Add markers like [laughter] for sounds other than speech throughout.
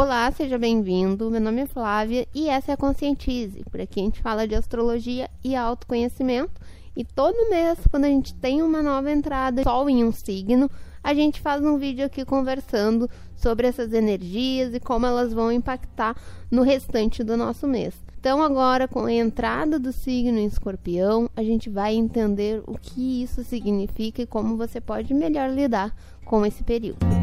Olá, seja bem-vindo. Meu nome é Flávia e essa é a Conscientize. Por aqui a gente fala de astrologia e autoconhecimento. E todo mês, quando a gente tem uma nova entrada, sol em um signo, a gente faz um vídeo aqui conversando sobre essas energias e como elas vão impactar no restante do nosso mês. Então, agora, com a entrada do signo em escorpião, a gente vai entender o que isso significa e como você pode melhor lidar com esse período.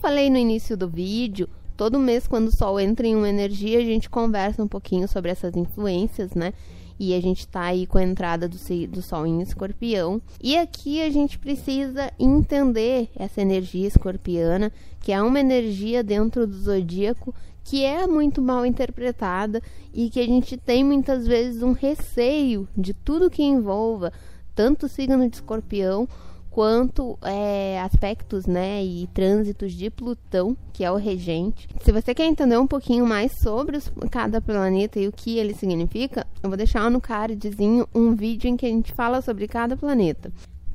Falei no início do vídeo, todo mês quando o Sol entra em uma energia, a gente conversa um pouquinho sobre essas influências, né? E a gente tá aí com a entrada do, do Sol em escorpião. E aqui a gente precisa entender essa energia escorpiana, que é uma energia dentro do zodíaco que é muito mal interpretada e que a gente tem muitas vezes um receio de tudo que envolva tanto o signo de escorpião quanto é, aspectos né, e trânsitos de Plutão, que é o regente. Se você quer entender um pouquinho mais sobre os, cada planeta e o que ele significa, eu vou deixar no cardzinho um vídeo em que a gente fala sobre cada planeta.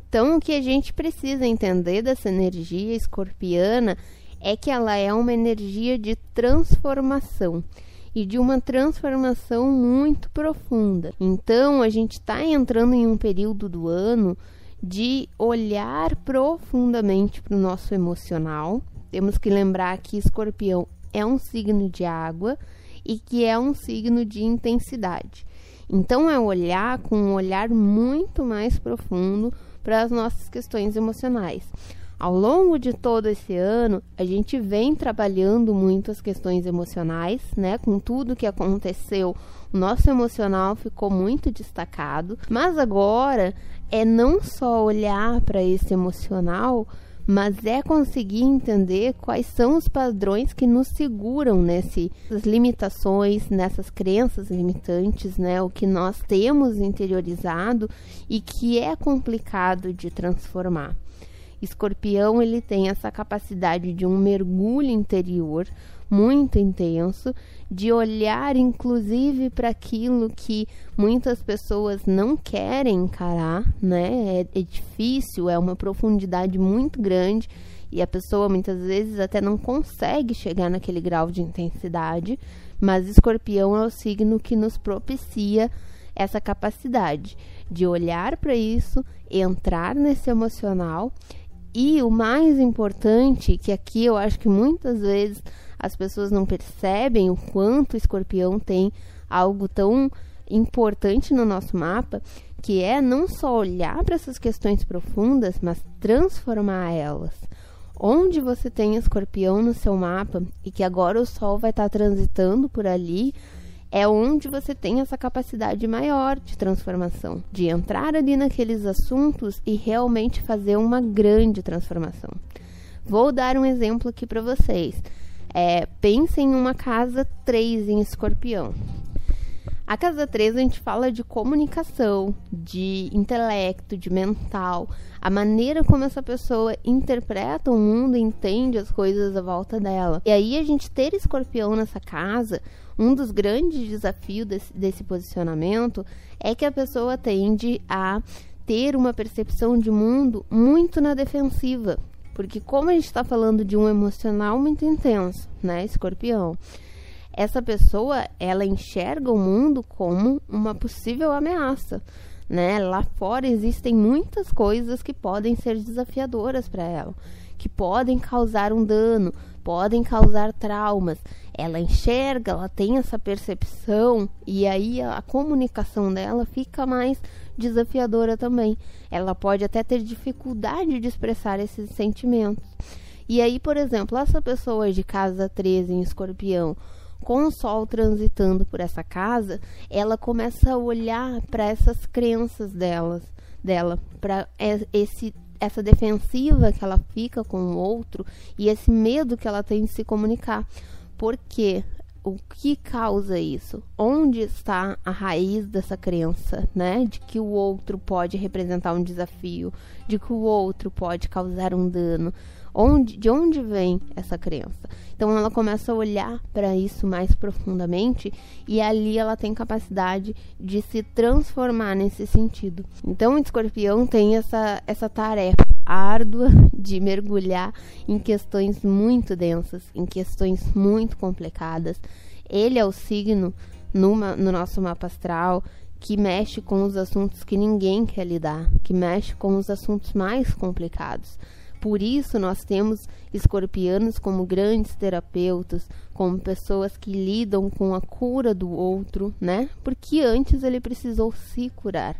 Então, o que a gente precisa entender dessa energia escorpiana é que ela é uma energia de transformação e de uma transformação muito profunda. Então, a gente está entrando em um período do ano de olhar profundamente para o nosso emocional. Temos que lembrar que Escorpião é um signo de água e que é um signo de intensidade. Então, é olhar com um olhar muito mais profundo para as nossas questões emocionais. Ao longo de todo esse ano, a gente vem trabalhando muito as questões emocionais, né? Com tudo que aconteceu, o nosso emocional ficou muito destacado. Mas agora é não só olhar para esse emocional, mas é conseguir entender quais são os padrões que nos seguram nessas limitações, nessas crenças limitantes, né? O que nós temos interiorizado e que é complicado de transformar. Escorpião ele tem essa capacidade de um mergulho interior muito intenso, de olhar inclusive para aquilo que muitas pessoas não querem encarar, né? É, é difícil, é uma profundidade muito grande e a pessoa muitas vezes até não consegue chegar naquele grau de intensidade, mas Escorpião é o signo que nos propicia essa capacidade de olhar para isso, entrar nesse emocional e o mais importante, que aqui eu acho que muitas vezes as pessoas não percebem o quanto o escorpião tem algo tão importante no nosso mapa, que é não só olhar para essas questões profundas, mas transformar elas. Onde você tem escorpião no seu mapa e que agora o sol vai estar tá transitando por ali, é onde você tem essa capacidade maior de transformação, de entrar ali naqueles assuntos e realmente fazer uma grande transformação. Vou dar um exemplo aqui para vocês. É, pensem em uma casa 3 em escorpião. A casa 3 a gente fala de comunicação, de intelecto, de mental, a maneira como essa pessoa interpreta o mundo, entende as coisas à volta dela. E aí a gente ter escorpião nessa casa, um dos grandes desafios desse, desse posicionamento é que a pessoa tende a ter uma percepção de mundo muito na defensiva. Porque como a gente está falando de um emocional muito intenso, né, escorpião, essa pessoa ela enxerga o mundo como uma possível ameaça. Né? Lá fora existem muitas coisas que podem ser desafiadoras para ela, que podem causar um dano, podem causar traumas. Ela enxerga, ela tem essa percepção e aí a, comunicação dela fica mais desafiadora também. Ela pode até ter dificuldade de expressar esses sentimentos. E aí, por exemplo, essa pessoa de casa 13 em escorpião com o sol transitando por essa casa, ela começa a olhar para essas crenças delas, dela, para esse essa defensiva que ela fica com o outro e esse medo que ela tem de se comunicar. Porque o que causa isso? Onde está a raiz dessa crença, né? De que o outro pode representar um desafio, de que o outro pode causar um dano. Onde, de onde vem essa crença? Então ela começa a olhar para isso mais profundamente e ali ela tem capacidade de se transformar nesse sentido. Então o escorpião tem essa, essa tarefa árdua de mergulhar em questões muito densas, em questões muito complicadas. Ele é o signo no, no nosso mapa astral que mexe com os assuntos que ninguém quer lidar, que mexe com os assuntos mais complicados. Por isso, nós temos escorpianos como grandes terapeutas, como pessoas que lidam com a cura do outro, né? Porque antes ele precisou se curar.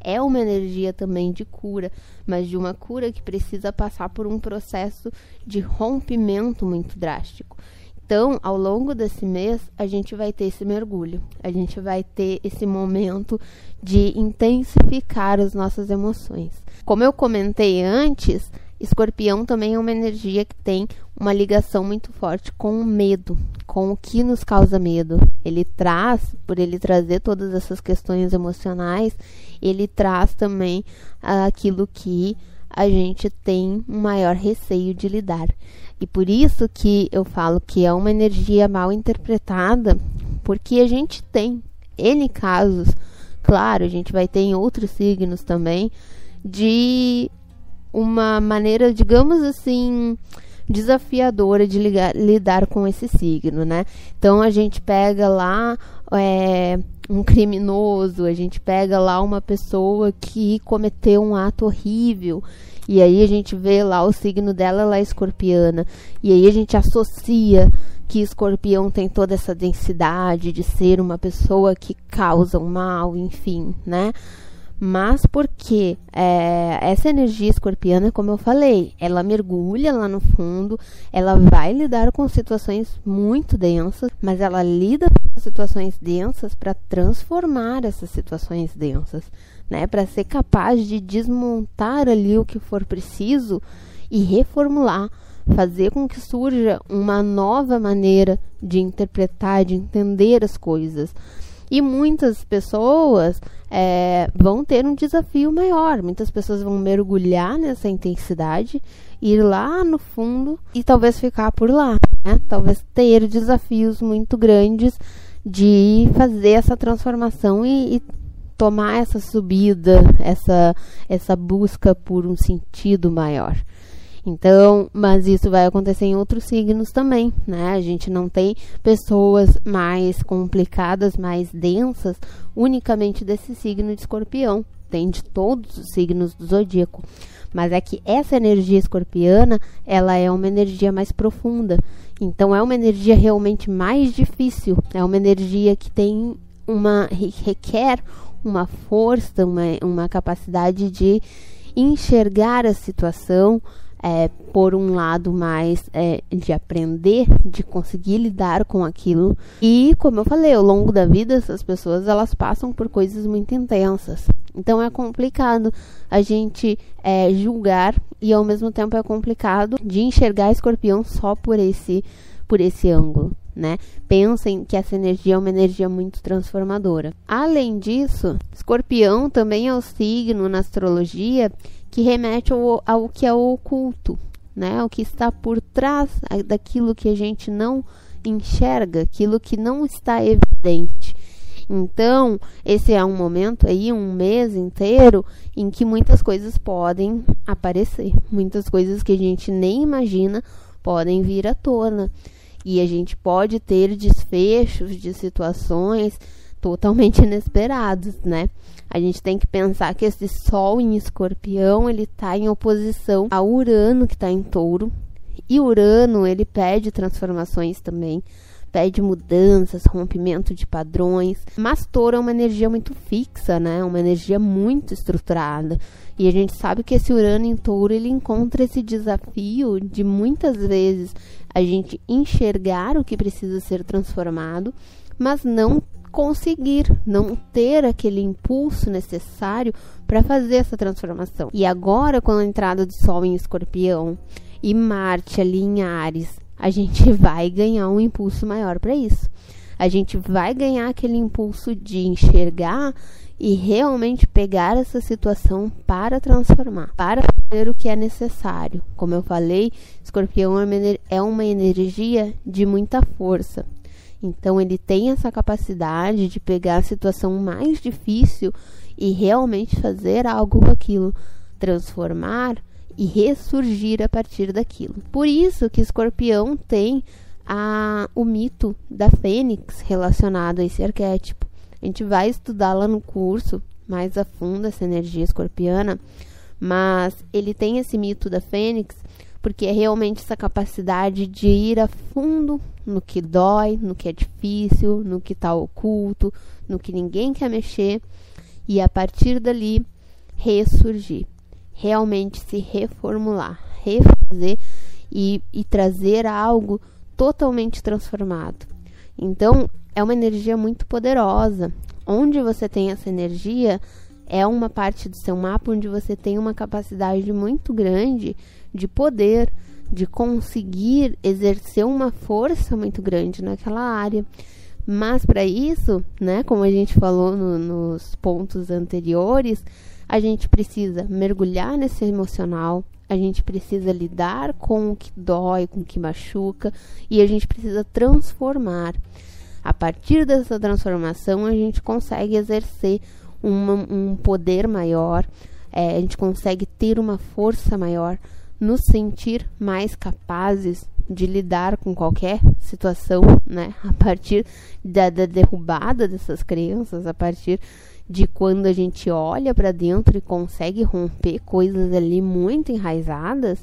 É uma energia também de cura, mas de uma cura que precisa passar por um processo de rompimento muito drástico. Então, ao longo desse mês, a gente vai ter esse mergulho, a gente vai ter esse momento de intensificar as nossas emoções. Como eu comentei antes, Escorpião também é uma energia que tem uma ligação muito forte com o medo, com o que nos causa medo. Ele traz, por ele trazer todas essas questões emocionais, ele traz também aquilo que a gente tem um maior receio de lidar. E por isso que eu falo que é uma energia mal interpretada, porque a gente tem N casos, claro, a gente vai ter em outros signos também, de uma maneira, digamos assim, desafiadora de ligar, lidar com esse signo, né? Então a gente pega lá é, um criminoso, a gente pega lá uma pessoa que cometeu um ato horrível e aí a gente vê lá o signo dela, ela é escorpiana. E aí a gente associa que escorpião tem toda essa densidade de ser uma pessoa que causa o um mal, enfim, né? Mas porque é, essa energia escorpiana, como eu falei, ela mergulha lá no fundo, ela vai lidar com situações muito densas, mas ela lida com situações densas para transformar essas situações densas né, para ser capaz de desmontar ali o que for preciso e reformular, fazer com que surja uma nova maneira de interpretar, de entender as coisas. E muitas pessoas é, vão ter um desafio maior. Muitas pessoas vão mergulhar nessa intensidade, ir lá no fundo e talvez ficar por lá. Né? Talvez ter desafios muito grandes de fazer essa transformação e, e tomar essa subida, essa, essa busca por um sentido maior. Então, mas isso vai acontecer em outros signos também, né? A gente não tem pessoas mais complicadas, mais densas, unicamente desse signo de escorpião. Tem de todos os signos do zodíaco. Mas é que essa energia escorpiana, ela é uma energia mais profunda. Então, é uma energia realmente mais difícil. É uma energia que tem uma requer uma força, uma, uma capacidade de enxergar a situação é, por um lado mais é, de aprender, de conseguir lidar com aquilo. E como eu falei, ao longo da vida essas pessoas elas passam por coisas muito intensas. Então é complicado a gente é, julgar e ao mesmo tempo é complicado de enxergar escorpião só por esse por esse ângulo né? Pensem que essa energia é uma energia muito transformadora. Além disso, Escorpião também é o signo na astrologia que remete ao, ao que é o oculto, né? O que está por trás daquilo que a gente não enxerga, aquilo que não está evidente. Então, esse é um momento aí, um mês inteiro, em que muitas coisas podem aparecer, muitas coisas que a gente nem imagina podem vir à tona e a gente pode ter desfechos de situações totalmente [laughs] inesperados, né? A gente tem que pensar que esse Sol em Escorpião ele está em oposição a Urano que está em Touro e Urano ele pede transformações também pede mudanças, rompimento de padrões. Mas touro é uma energia muito fixa, né? Uma energia muito estruturada. E a gente sabe que esse Urano em touro, ele encontra esse desafio de muitas vezes a gente enxergar o que precisa ser transformado, mas não conseguir, não ter aquele impulso necessário para fazer essa transformação. E agora, com a entrada do Sol em Escorpião e Marte ali em Ares, a gente [laughs] vai ganhar um impulso maior para isso. A gente vai ganhar aquele impulso de enxergar e realmente pegar essa situação para transformar, para fazer o que é necessário. Como eu falei, escorpião é uma energia de muita força. Então ele tem essa capacidade de pegar a situação mais difícil e realmente fazer algo com aquilo, transformar e ressurgir a partir daquilo. Por isso que Escorpião tem a, o mito da Fênix relacionado a esse arquétipo. A gente vai estudar lá no curso mais a fundo essa energia escorpiana, mas ele tem esse mito da Fênix porque é realmente essa capacidade de ir a fundo no que dói, no que é difícil, no que está oculto, no que ninguém quer mexer e a partir dali ressurgir, realmente se reformular, refazer e, e trazer algo totalmente transformado. Então, é uma energia muito poderosa. Onde você tem essa energia é uma parte do seu mapa onde você tem uma capacidade muito grande de poder, de conseguir exercer uma força muito grande naquela área. Mas para isso, né, como a gente falou no, nos pontos anteriores, a gente precisa mergulhar nesse emocional, a gente precisa lidar com o que dói, com o que machuca e a gente precisa transformar. A partir dessa transformação, a gente consegue exercer uma, um poder maior, é, a gente consegue ter uma força maior, nos sentir mais capazes de lidar com qualquer situação, né? A partir da, da derrubada dessas crenças, a partir de quando a gente olha para dentro e consegue romper coisas ali muito enraizadas,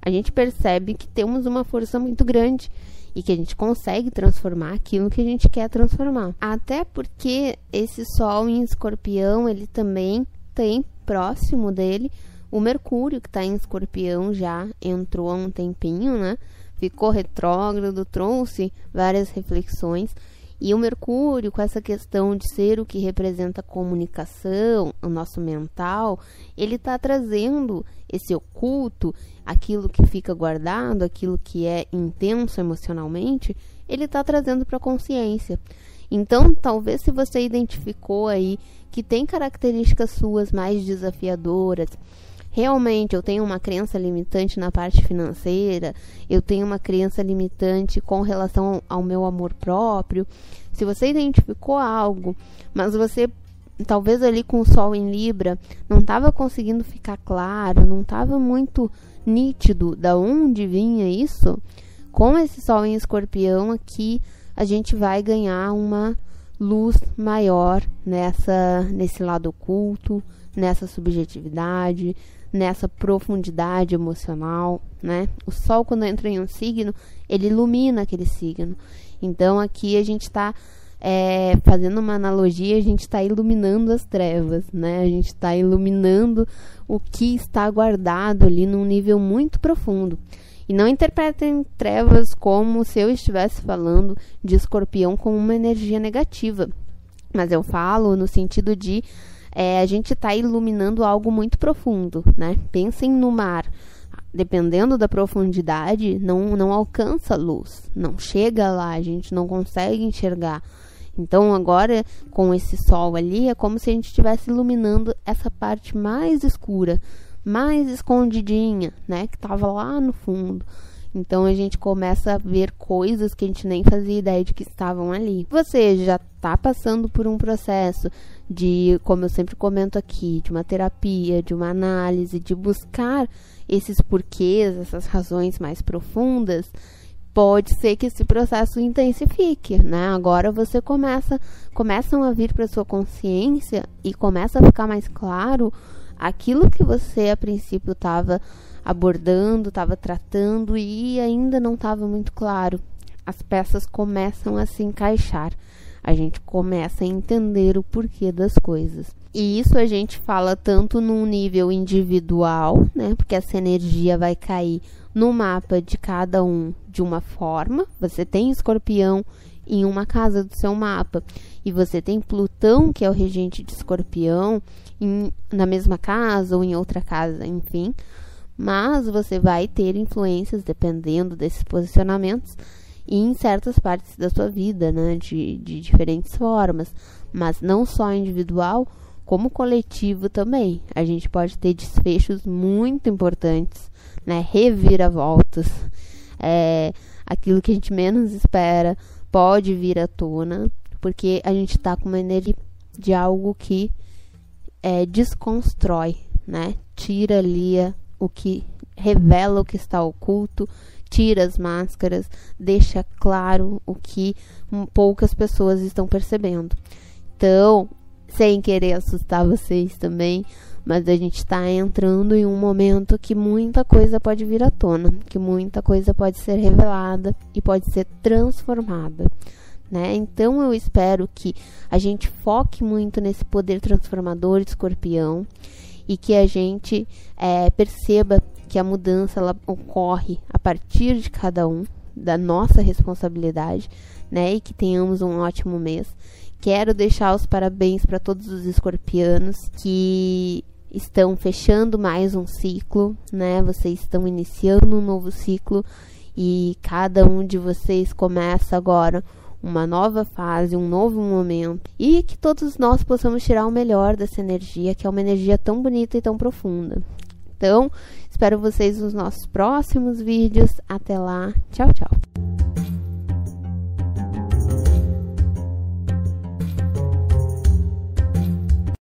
a gente percebe que temos uma força muito grande e que a gente consegue transformar aquilo que a gente quer transformar. Até porque esse sol em escorpião, ele também tem próximo dele o Mercúrio, que está em escorpião já entrou há um tempinho, né? Ficou retrógrado, trouxe várias reflexões. E o Mercúrio, com essa questão de ser o que representa a comunicação, o nosso mental, ele está trazendo esse oculto, aquilo que fica guardado, aquilo que é intenso emocionalmente, ele está trazendo para a consciência. Então, talvez se você identificou aí que tem características suas mais desafiadoras, realmente eu tenho uma crença limitante na parte financeira, eu tenho uma crença limitante com relação ao meu amor próprio. Se você identificou algo, mas você talvez ali com o sol em Libra não estava conseguindo ficar claro, não estava muito nítido da onde vinha isso, com esse sol em Escorpião aqui a gente vai ganhar uma luz maior nessa nesse lado oculto, nessa subjetividade, nessa profundidade emocional, né? O sol quando entra em um signo, ele ilumina aquele signo. Então aqui a gente está é, fazendo uma analogia, a gente está iluminando as trevas, né? A gente está iluminando o que está guardado ali num nível muito profundo. E não interpretem trevas como se eu estivesse falando de escorpião com uma energia negativa. Mas eu falo no sentido de é, a gente está iluminando algo muito profundo, né? Pensem no mar. Dependendo da profundidade, não, não alcança luz, não chega lá, a gente não consegue enxergar. Então, agora, com esse sol ali, é como se a gente estivesse iluminando essa parte mais escura, mais escondidinha, né? Que estava lá no fundo. Então a gente começa a ver coisas que a gente nem fazia ideia de que estavam ali. Você já está passando por um processo de, como eu sempre comento aqui, de uma terapia, de uma análise, de buscar esses porquês, essas razões mais profundas, pode ser que esse processo intensifique, né? Agora você começa, começam a vir para sua consciência e começa a ficar mais claro aquilo que você a princípio estava abordando, estava tratando e ainda não estava muito claro. As peças começam a se encaixar a gente começa a entender o porquê das coisas. E isso a gente fala tanto num nível individual, né? Porque essa energia vai cair no mapa de cada um de uma forma. Você tem escorpião em uma casa do seu mapa e você tem Plutão, que é o regente de escorpião, em, na mesma casa ou em outra casa, enfim. Mas você vai ter influências dependendo desses posicionamentos em certas partes da sua vida, né, de, de diferentes formas, mas não só individual, como coletivo também. A gente pode ter desfechos muito importantes, né, reviravoltas, é, aquilo que a gente menos espera pode vir à tona, porque a gente está com uma energia de algo que é, desconstrói, né, tira ali o que revela o que está oculto, tira as máscaras, deixa claro o que poucas pessoas estão percebendo. Então, sem querer assustar vocês também, mas a gente está entrando em um momento que muita coisa pode vir à tona, que muita coisa pode ser revelada e pode ser transformada. Né? Então eu espero que a gente foque muito nesse poder transformador de escorpião e que a gente é, perceba que a mudança ela ocorre a partir de cada um, da nossa responsabilidade, né? E que tenhamos um ótimo mês. Quero deixar os parabéns para todos os escorpianos que estão fechando mais um ciclo, né? Vocês estão iniciando um novo ciclo e cada um de vocês começa agora uma nova fase, um novo momento e que todos nós possamos tirar o melhor dessa energia, que é uma energia tão bonita e tão profunda. Então, espero vocês nos nossos próximos vídeos. Até lá. Tchau, tchau.